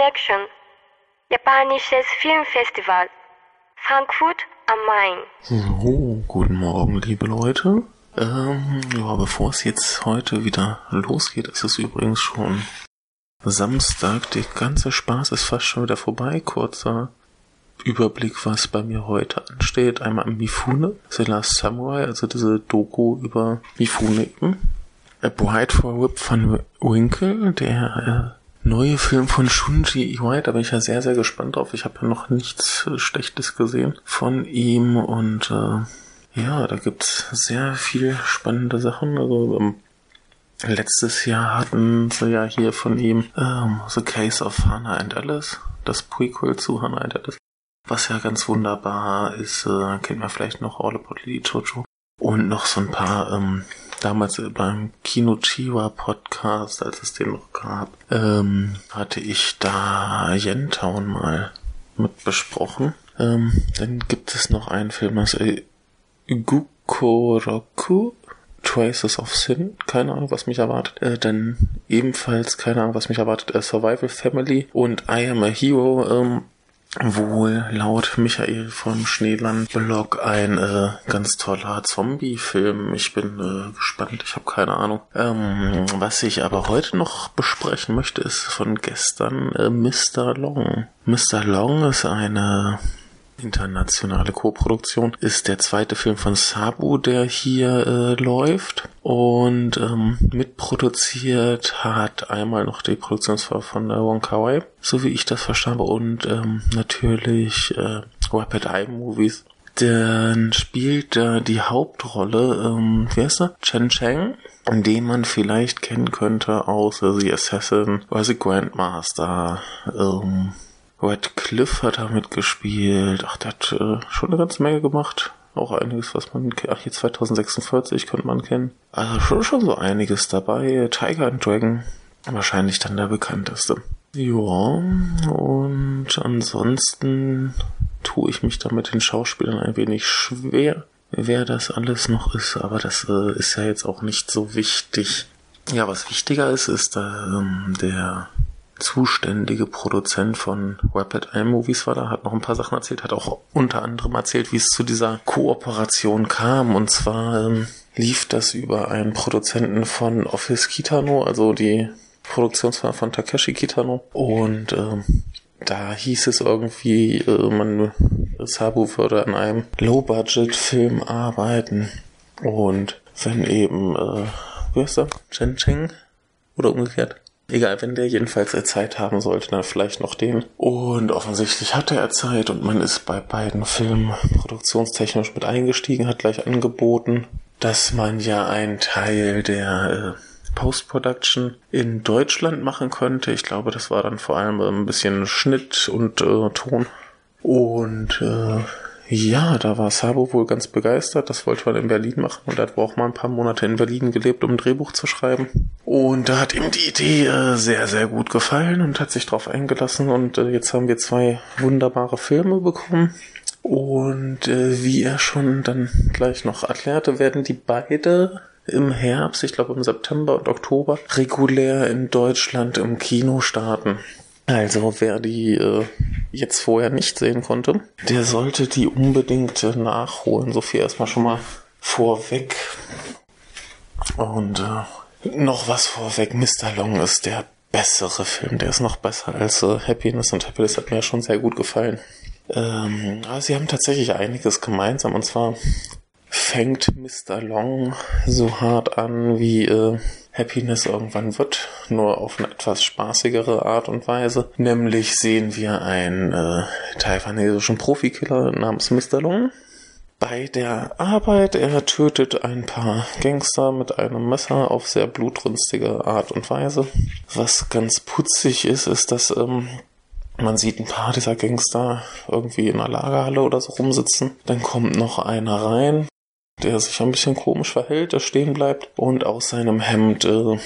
Connection, japanisches Filmfestival, Frankfurt am Main. So, guten Morgen, liebe Leute. Ähm, ja, bevor es jetzt heute wieder losgeht, ist es übrigens schon Samstag. Der ganze Spaß ist fast schon wieder vorbei. Kurzer Überblick, was bei mir heute ansteht. Einmal Mifune, The Last Samurai, also diese Doku über Mifune eben. A Bride for Whip von Winkle, der äh, neue Film von Shunji Iwai, da bin ich ja sehr, sehr gespannt drauf. Ich habe ja noch nichts äh, Schlechtes gesehen von ihm und äh, ja, da gibt's sehr viel spannende Sachen. Also ähm, letztes Jahr hatten sie ja hier von ihm ähm, The Case of Hannah and Alice, das Prequel zu Hannah and Alice. Was ja ganz wunderbar ist, äh, kennt man vielleicht noch All About Lady Jojo. Und noch so ein paar, ähm, damals beim Kino Chiwa Podcast, als es den noch gab, ähm, hatte ich da Yentown mal mit besprochen. Ähm, dann gibt es noch einen Film aus äh, Gukoroku, Traces of Sin, keine Ahnung, was mich erwartet. Äh, dann ebenfalls keine Ahnung, was mich erwartet. A Survival Family und I Am a Hero. Ähm, wohl laut Michael vom Schneeland-Blog ein äh, ganz toller Zombie-Film. Ich bin äh, gespannt, ich habe keine Ahnung. Ähm, was ich aber heute noch besprechen möchte, ist von gestern äh, Mr. Long. Mr. Long ist eine internationale Koproduktion, ist der zweite Film von Sabu, der hier äh, läuft. Und ähm, mitproduziert hat einmal noch die Produktionsfirma von äh, Wong Kar Wai, so wie ich das verstanden und ähm, natürlich äh, Rapid Eye Movies. Dann spielt da die Hauptrolle, ähm, wie heißt er? Chen Cheng, den man vielleicht kennen könnte aus äh, The Assassin oder The Grandmaster. Ähm, Red Cliff hat da mitgespielt. Ach, der hat äh, schon eine ganze Menge gemacht. Auch einiges, was man Ach, hier 2046 könnte man kennen. Also schon, schon so einiges dabei. Tiger and Dragon. Wahrscheinlich dann der bekannteste. Ja, und ansonsten tue ich mich da mit den Schauspielern ein wenig schwer, wer das alles noch ist, aber das äh, ist ja jetzt auch nicht so wichtig. Ja, was wichtiger ist, ist äh, der zuständige Produzent von Rapid Eye Movies war da, hat noch ein paar Sachen erzählt, hat auch unter anderem erzählt, wie es zu dieser Kooperation kam. Und zwar ähm, lief das über einen Produzenten von Office Kitano, also die Produktionsfirma von Takeshi Kitano. Und ähm, da hieß es irgendwie, äh, man Sabu würde an einem Low-Budget-Film arbeiten. Und wenn eben, äh, wie heißt er? Chen Cheng? Oder umgekehrt? Egal, wenn der jedenfalls Zeit haben sollte, dann vielleicht noch den. Und offensichtlich hatte er Zeit und man ist bei beiden Filmen produktionstechnisch mit eingestiegen, hat gleich angeboten, dass man ja einen Teil der äh, Post-Production in Deutschland machen könnte. Ich glaube, das war dann vor allem ein bisschen Schnitt und äh, Ton. Und äh, ja, da war Sabo wohl ganz begeistert. Das wollte man in Berlin machen und er hat auch mal ein paar Monate in Berlin gelebt, um ein Drehbuch zu schreiben. Und da hat ihm die Idee äh, sehr, sehr gut gefallen und hat sich darauf eingelassen. Und äh, jetzt haben wir zwei wunderbare Filme bekommen. Und äh, wie er schon dann gleich noch erklärte, werden die beide im Herbst, ich glaube im September und Oktober, regulär in Deutschland im Kino starten. Also wer die äh, jetzt vorher nicht sehen konnte, der sollte die unbedingt nachholen. So viel erstmal schon mal vorweg. Und äh, noch was vorweg. Mr. Long ist der bessere Film. Der ist noch besser als äh, Happiness und Happiness hat mir ja schon sehr gut gefallen. Ähm, aber sie haben tatsächlich einiges gemeinsam und zwar fängt Mr. Long so hart an wie äh, Happiness irgendwann wird, nur auf eine etwas spaßigere Art und Weise. Nämlich sehen wir einen äh, taiwanesischen Profikiller namens Mr. Long. Bei der Arbeit, er tötet ein paar Gangster mit einem Messer auf sehr blutrünstige Art und Weise. Was ganz putzig ist, ist, dass ähm, man sieht ein paar dieser Gangster irgendwie in einer Lagerhalle oder so rumsitzen. Dann kommt noch einer rein, der sich ein bisschen komisch verhält, der stehen bleibt und aus seinem Hemd äh,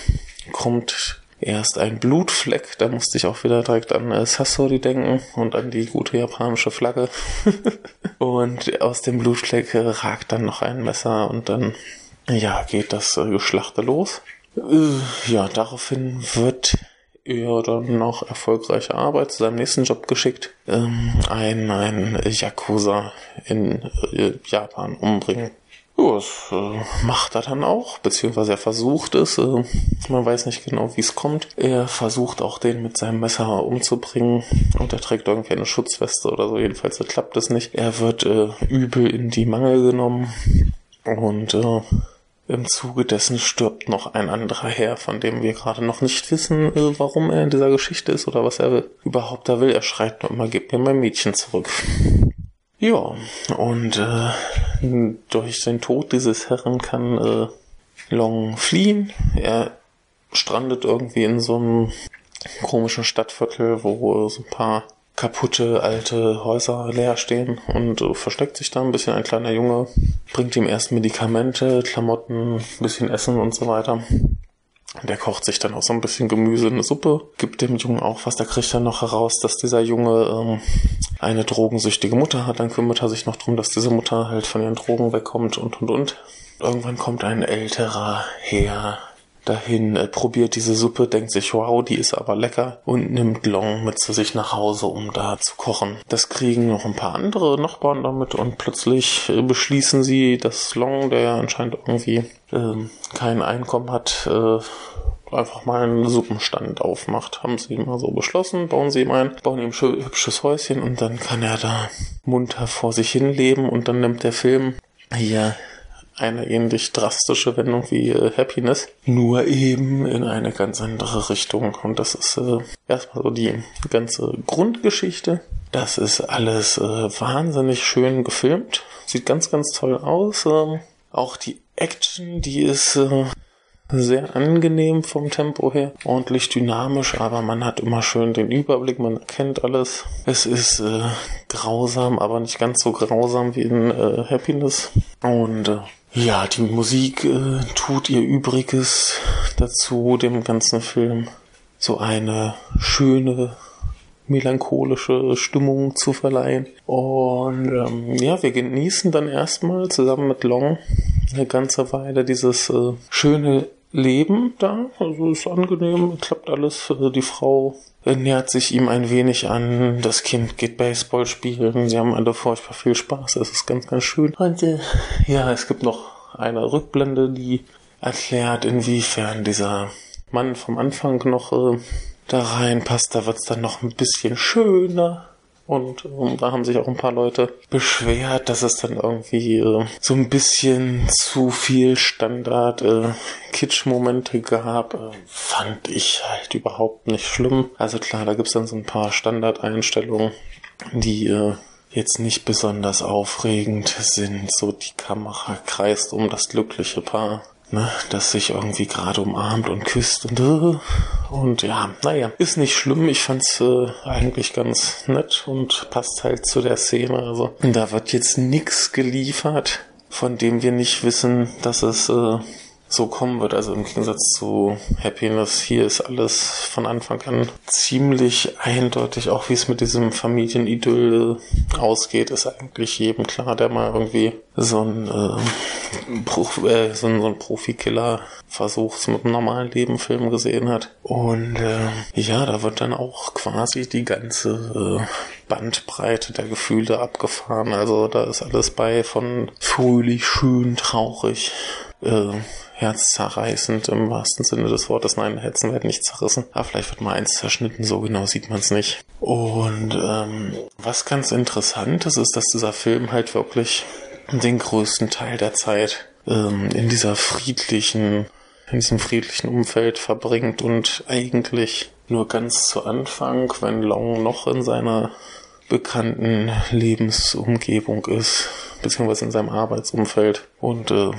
kommt erst ein Blutfleck, da musste ich auch wieder direkt an äh, Sasori denken und an die gute japanische Flagge. und aus dem Blutfleck äh, ragt dann noch ein Messer und dann, ja, geht das äh, Geschlachte los. Äh, ja, daraufhin wird er dann nach erfolgreicher Arbeit zu seinem nächsten Job geschickt, ähm, ein, ein Yakuza in äh, Japan umbringen. Ja, das äh, macht er dann auch, beziehungsweise er versucht es. Äh, man weiß nicht genau, wie es kommt. Er versucht auch den mit seinem Messer umzubringen und er trägt irgendwie eine Schutzweste oder so. Jedenfalls klappt es nicht. Er wird äh, übel in die Mangel genommen und äh, im Zuge dessen stirbt noch ein anderer Herr, von dem wir gerade noch nicht wissen, äh, warum er in dieser Geschichte ist oder was er überhaupt da will. Er schreit nur immer, gib mir mein Mädchen zurück. Ja, und äh, durch den Tod dieses Herren kann äh, Long fliehen. Er strandet irgendwie in so einem komischen Stadtviertel, wo so ein paar kaputte alte Häuser leer stehen und äh, versteckt sich da ein bisschen. Ein kleiner Junge bringt ihm erst Medikamente, Klamotten, ein bisschen Essen und so weiter. Der kocht sich dann auch so ein bisschen Gemüse in eine Suppe, gibt dem Jungen auch was. Da kriegt er noch heraus, dass dieser Junge ähm, eine drogensüchtige Mutter hat. Dann kümmert er sich noch drum, dass diese Mutter halt von ihren Drogen wegkommt und und und. Irgendwann kommt ein älterer Herr dahin, äh, probiert diese Suppe, denkt sich, wow, die ist aber lecker und nimmt Long mit zu sich nach Hause, um da zu kochen. Das kriegen noch ein paar andere Nachbarn damit und plötzlich äh, beschließen sie, dass Long, der ja anscheinend irgendwie äh, kein Einkommen hat, äh, einfach mal einen Suppenstand aufmacht. Haben sie mal so beschlossen, bauen sie ihm ein, bauen ihm ein hübsches Häuschen und dann kann er da munter vor sich hin leben und dann nimmt der Film hier eine ähnlich drastische Wendung wie äh, Happiness, nur eben in eine ganz andere Richtung. Und das ist äh, erstmal so die ganze Grundgeschichte. Das ist alles äh, wahnsinnig schön gefilmt. Sieht ganz, ganz toll aus. Ähm, auch die Action, die ist äh, sehr angenehm vom Tempo her, ordentlich dynamisch, aber man hat immer schön den Überblick, man erkennt alles. Es ist äh, grausam, aber nicht ganz so grausam wie in äh, Happiness. Und äh, ja, die Musik äh, tut ihr Übriges dazu, dem ganzen Film so eine schöne, melancholische Stimmung zu verleihen. Und ähm, ja, wir genießen dann erstmal zusammen mit Long eine ganze Weile dieses äh, schöne Leben da. Also ist angenehm, klappt alles. Also die Frau nähert sich ihm ein wenig an. Das Kind geht Baseball spielen. Sie haben alle furchtbar viel Spaß. Es ist ganz, ganz schön. Und äh, ja, es gibt noch eine Rückblende, die erklärt, inwiefern dieser Mann vom Anfang noch äh, da reinpasst. Da wird's dann noch ein bisschen schöner. Und ähm, da haben sich auch ein paar Leute beschwert, dass es dann irgendwie äh, so ein bisschen zu viel Standard äh, gab. Äh, fand ich halt überhaupt nicht schlimm. Also klar, da gibt's dann so ein paar Standardeinstellungen, die äh, jetzt nicht besonders aufregend sind. So die Kamera kreist um das glückliche Paar ne, das sich irgendwie gerade umarmt und küsst und äh, und ja, naja, ist nicht schlimm. Ich fand's äh, eigentlich ganz nett und passt halt zu der Szene. Also da wird jetzt nix geliefert, von dem wir nicht wissen, dass es äh, so kommen wird. Also im Gegensatz zu Happiness, hier ist alles von Anfang an ziemlich eindeutig, auch wie es mit diesem Familienidyll ausgeht, ist eigentlich jedem klar, der mal irgendwie so ein, äh, Prof, äh, so ein, so ein Profikiller versucht mit einem normalen Leben Film gesehen hat. Und äh, ja, da wird dann auch quasi die ganze äh, Bandbreite der Gefühle abgefahren. Also da ist alles bei von fröhlich, schön, traurig, äh, herzzerreißend im wahrsten Sinne des Wortes. Nein, Herzen werden nicht zerrissen. Aber vielleicht wird mal eins zerschnitten, so genau sieht man es nicht. Und ähm, was ganz interessant ist, ist, dass dieser Film halt wirklich den größten Teil der Zeit ähm, in dieser friedlichen, in diesem friedlichen Umfeld verbringt und eigentlich nur ganz zu Anfang, wenn Long noch in seiner bekannten Lebensumgebung ist, beziehungsweise in seinem Arbeitsumfeld. Und äh,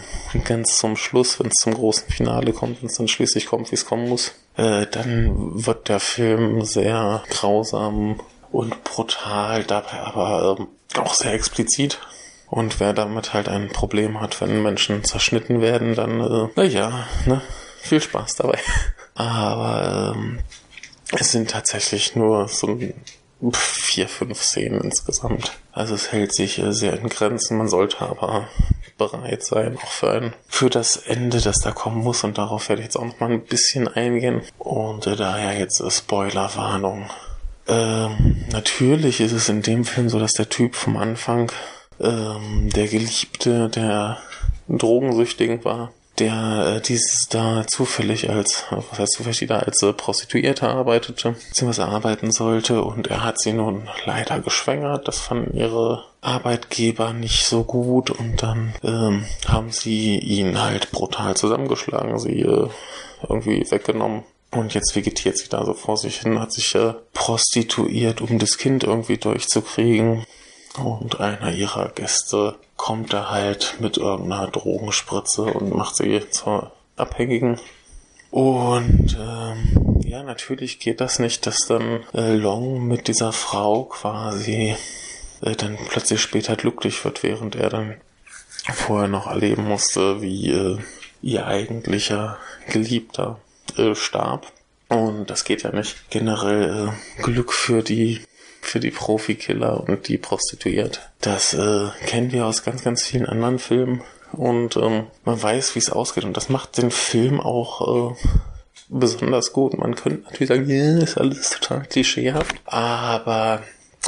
ganz zum Schluss, wenn es zum großen Finale kommt, wenn es dann schließlich kommt, wie es kommen muss, äh, dann wird der Film sehr grausam und brutal, dabei aber äh, auch sehr explizit. Und wer damit halt ein Problem hat, wenn Menschen zerschnitten werden, dann, äh, naja, ne, viel Spaß dabei. Aber ähm, es sind tatsächlich nur so vier, fünf Szenen insgesamt. Also es hält sich sehr in Grenzen. Man sollte aber bereit sein, auch für ein, für das Ende, das da kommen muss. Und darauf werde ich jetzt auch noch mal ein bisschen eingehen. Und äh, daher jetzt äh, Spoilerwarnung. Ähm, natürlich ist es in dem Film so, dass der Typ vom Anfang ähm, der Geliebte der Drogensüchtigen war, der äh, dieses da zufällig als, was heißt zufällig, die da als äh, Prostituierte arbeitete, beziehungsweise arbeiten sollte und er hat sie nun leider geschwängert. Das fanden ihre Arbeitgeber nicht so gut und dann ähm, haben sie ihn halt brutal zusammengeschlagen, sie äh, irgendwie weggenommen. Und jetzt vegetiert sie da so vor sich hin, hat sich äh, prostituiert, um das Kind irgendwie durchzukriegen. Und einer ihrer Gäste kommt da halt mit irgendeiner Drogenspritze und macht sie zur Abhängigen. Und ähm, ja, natürlich geht das nicht, dass dann äh, Long mit dieser Frau quasi äh, dann plötzlich später glücklich wird, während er dann vorher noch erleben musste, wie äh, ihr eigentlicher Geliebter äh, starb. Und das geht ja nicht. Generell äh, Glück für die für die Profikiller und die Prostituierte. Das äh, kennen wir aus ganz, ganz vielen anderen Filmen und ähm, man weiß, wie es ausgeht und das macht den Film auch äh, besonders gut. Man könnte natürlich sagen, ja, yeah, ist alles total klischeehaft, aber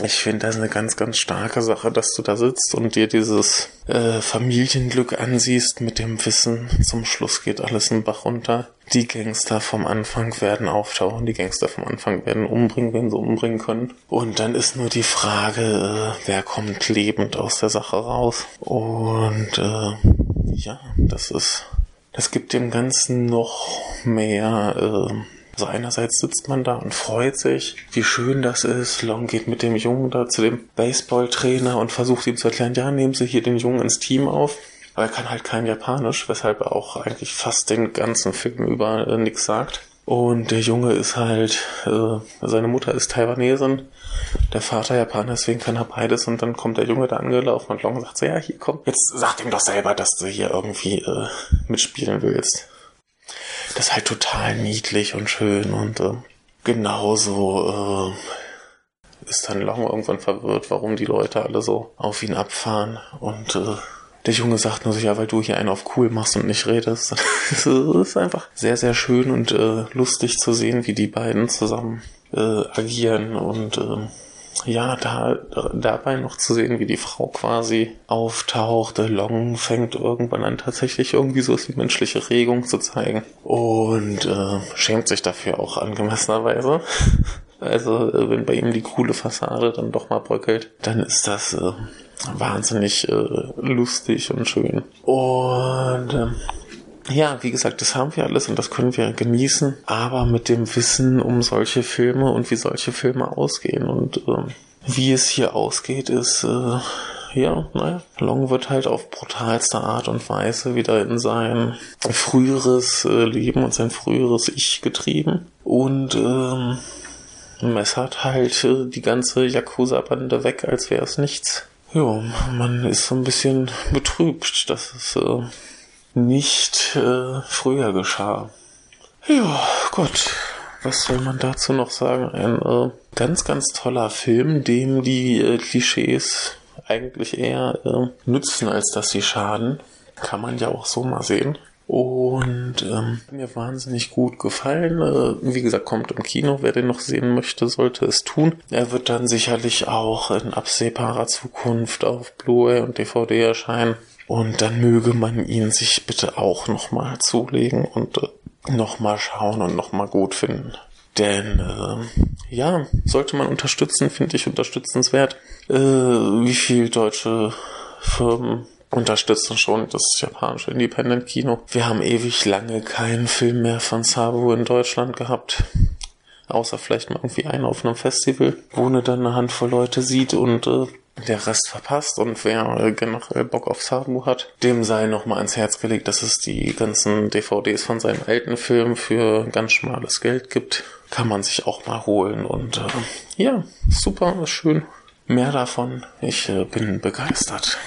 ich finde das eine ganz, ganz starke Sache, dass du da sitzt und dir dieses äh, Familienglück ansiehst mit dem Wissen, zum Schluss geht alles in Bach runter. Die Gangster vom Anfang werden auftauchen, die Gangster vom Anfang werden umbringen, wenn sie umbringen können. Und dann ist nur die Frage, äh, wer kommt lebend aus der Sache raus. Und äh, ja, das ist, das gibt dem Ganzen noch mehr. Äh, also einerseits sitzt man da und freut sich, wie schön das ist. Long geht mit dem Jungen da zu dem Baseballtrainer und versucht ihm zu erklären, ja, nehmen Sie hier den Jungen ins Team auf. Aber er kann halt kein Japanisch, weshalb er auch eigentlich fast den ganzen Film über äh, nichts sagt. Und der Junge ist halt, äh, seine Mutter ist Taiwanesin, der Vater Japaner, deswegen kann er beides. Und dann kommt der Junge da angelaufen und Long sagt so, ja, hier komm, jetzt sag ihm doch selber, dass du hier irgendwie äh, mitspielen willst das halt total niedlich und schön und äh, genauso äh, ist dann Long irgendwann verwirrt, warum die Leute alle so auf ihn abfahren und äh, der Junge sagt nur so, ja, weil du hier einen auf cool machst und nicht redest. das ist einfach sehr, sehr schön und äh, lustig zu sehen, wie die beiden zusammen äh, agieren und äh, ja, da dabei noch zu sehen, wie die Frau quasi auftaucht. Long fängt irgendwann an, tatsächlich irgendwie so die menschliche Regung zu zeigen. Und äh, schämt sich dafür auch angemessenerweise. Also, äh, wenn bei ihm die coole Fassade dann doch mal bröckelt, dann ist das äh, wahnsinnig äh, lustig und schön. Und äh, ja, wie gesagt, das haben wir alles und das können wir genießen, aber mit dem Wissen um solche Filme und wie solche Filme ausgehen und äh, wie es hier ausgeht, ist äh, ja, naja, Long wird halt auf brutalste Art und Weise wieder in sein früheres äh, Leben und sein früheres Ich getrieben und ähm, messert halt äh, die ganze Yakuza-Bande weg, als wäre es nichts. Ja, man ist so ein bisschen betrübt, dass es äh, nicht äh, früher geschah. Ja, Gott, was soll man dazu noch sagen? Ein äh, ganz, ganz toller Film, dem die äh, Klischees eigentlich eher äh, nützen, als dass sie schaden. Kann man ja auch so mal sehen. Und ähm, mir wahnsinnig gut gefallen. Äh, wie gesagt, kommt im Kino. Wer den noch sehen möchte, sollte es tun. Er wird dann sicherlich auch in absehbarer Zukunft auf Blu-ray und DVD erscheinen. Und dann möge man ihn sich bitte auch nochmal zulegen und äh, nochmal schauen und nochmal gut finden. Denn äh, ja, sollte man unterstützen, finde ich unterstützenswert. Äh, wie viel deutsche Firmen unterstützen schon das japanische Independent-Kino. Wir haben ewig lange keinen Film mehr von Sabu in Deutschland gehabt. Außer vielleicht mal irgendwie einen auf einem Festival, wo ne dann eine Handvoll Leute sieht und äh, der Rest verpasst und wer generell Bock auf Sabu hat, dem sei nochmal ans Herz gelegt, dass es die ganzen DVDs von seinen alten Filmen für ganz schmales Geld gibt. Kann man sich auch mal holen und äh, ja, super, schön. Mehr davon. Ich äh, bin begeistert.